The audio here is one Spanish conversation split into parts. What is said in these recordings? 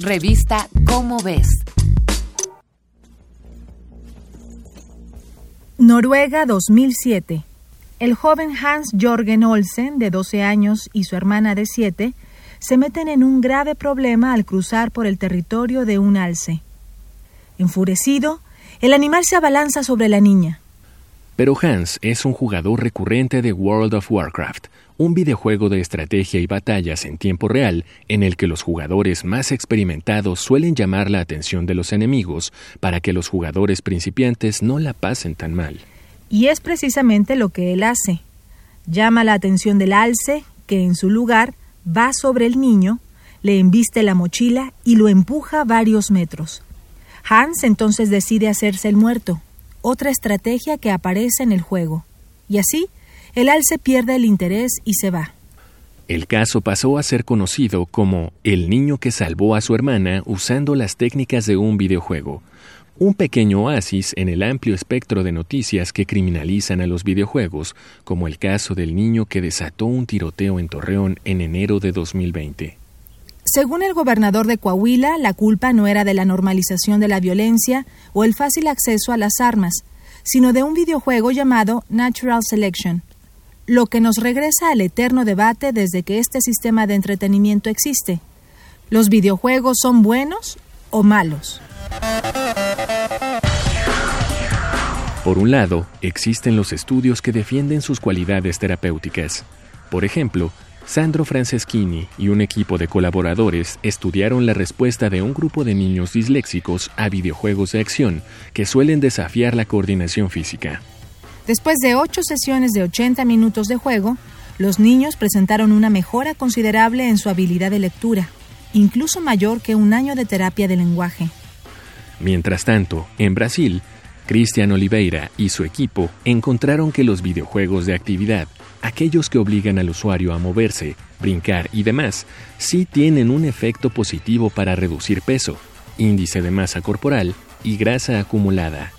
Revista Cómo ves. Noruega 2007. El joven Hans Jorgen Olsen, de 12 años, y su hermana de 7, se meten en un grave problema al cruzar por el territorio de un alce. Enfurecido, el animal se abalanza sobre la niña. Pero Hans es un jugador recurrente de World of Warcraft, un videojuego de estrategia y batallas en tiempo real en el que los jugadores más experimentados suelen llamar la atención de los enemigos para que los jugadores principiantes no la pasen tan mal. Y es precisamente lo que él hace. Llama la atención del alce, que en su lugar va sobre el niño, le embiste la mochila y lo empuja varios metros. Hans entonces decide hacerse el muerto, otra estrategia que aparece en el juego. Y así, el alce pierde el interés y se va. El caso pasó a ser conocido como el niño que salvó a su hermana usando las técnicas de un videojuego, un pequeño oasis en el amplio espectro de noticias que criminalizan a los videojuegos, como el caso del niño que desató un tiroteo en Torreón en enero de 2020. Según el gobernador de Coahuila, la culpa no era de la normalización de la violencia o el fácil acceso a las armas, sino de un videojuego llamado Natural Selection, lo que nos regresa al eterno debate desde que este sistema de entretenimiento existe. ¿Los videojuegos son buenos o malos? Por un lado, existen los estudios que defienden sus cualidades terapéuticas. Por ejemplo, Sandro Franceschini y un equipo de colaboradores estudiaron la respuesta de un grupo de niños disléxicos a videojuegos de acción que suelen desafiar la coordinación física. Después de ocho sesiones de 80 minutos de juego, los niños presentaron una mejora considerable en su habilidad de lectura, incluso mayor que un año de terapia de lenguaje. Mientras tanto, en Brasil, Cristian Oliveira y su equipo encontraron que los videojuegos de actividad aquellos que obligan al usuario a moverse, brincar y demás, sí tienen un efecto positivo para reducir peso, índice de masa corporal y grasa acumulada.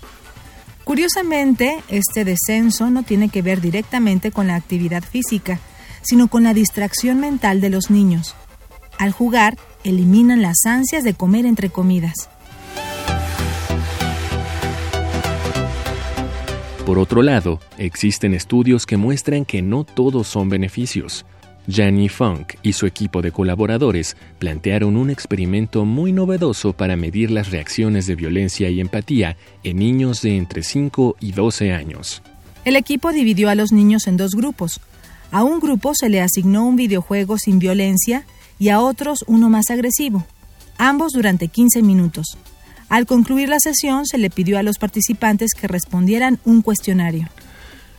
Curiosamente, este descenso no tiene que ver directamente con la actividad física, sino con la distracción mental de los niños. Al jugar, eliminan las ansias de comer entre comidas. Por otro lado, existen estudios que muestran que no todos son beneficios. Janny Funk y su equipo de colaboradores plantearon un experimento muy novedoso para medir las reacciones de violencia y empatía en niños de entre 5 y 12 años. El equipo dividió a los niños en dos grupos. A un grupo se le asignó un videojuego sin violencia y a otros uno más agresivo, ambos durante 15 minutos. Al concluir la sesión, se le pidió a los participantes que respondieran un cuestionario.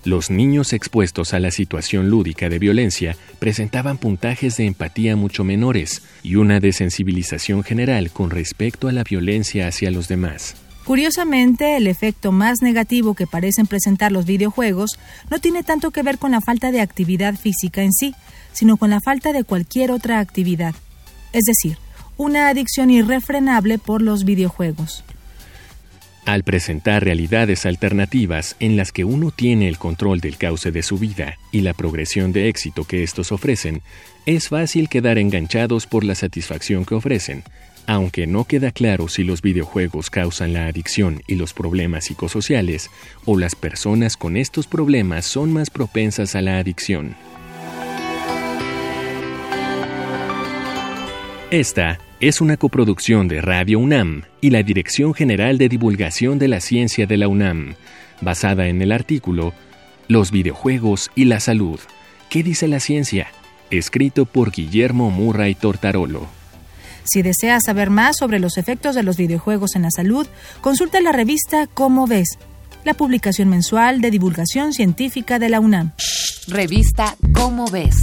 Los niños expuestos a la situación lúdica de violencia presentaban puntajes de empatía mucho menores y una desensibilización general con respecto a la violencia hacia los demás. Curiosamente, el efecto más negativo que parecen presentar los videojuegos no tiene tanto que ver con la falta de actividad física en sí, sino con la falta de cualquier otra actividad. Es decir, una adicción irrefrenable por los videojuegos. Al presentar realidades alternativas en las que uno tiene el control del cauce de su vida y la progresión de éxito que estos ofrecen, es fácil quedar enganchados por la satisfacción que ofrecen, aunque no queda claro si los videojuegos causan la adicción y los problemas psicosociales, o las personas con estos problemas son más propensas a la adicción. Esta es una coproducción de Radio UNAM y la Dirección General de Divulgación de la Ciencia de la UNAM, basada en el artículo Los videojuegos y la salud. ¿Qué dice la ciencia? Escrito por Guillermo Murray Tortarolo. Si deseas saber más sobre los efectos de los videojuegos en la salud, consulta la revista Cómo ves, la publicación mensual de divulgación científica de la UNAM. Revista Cómo ves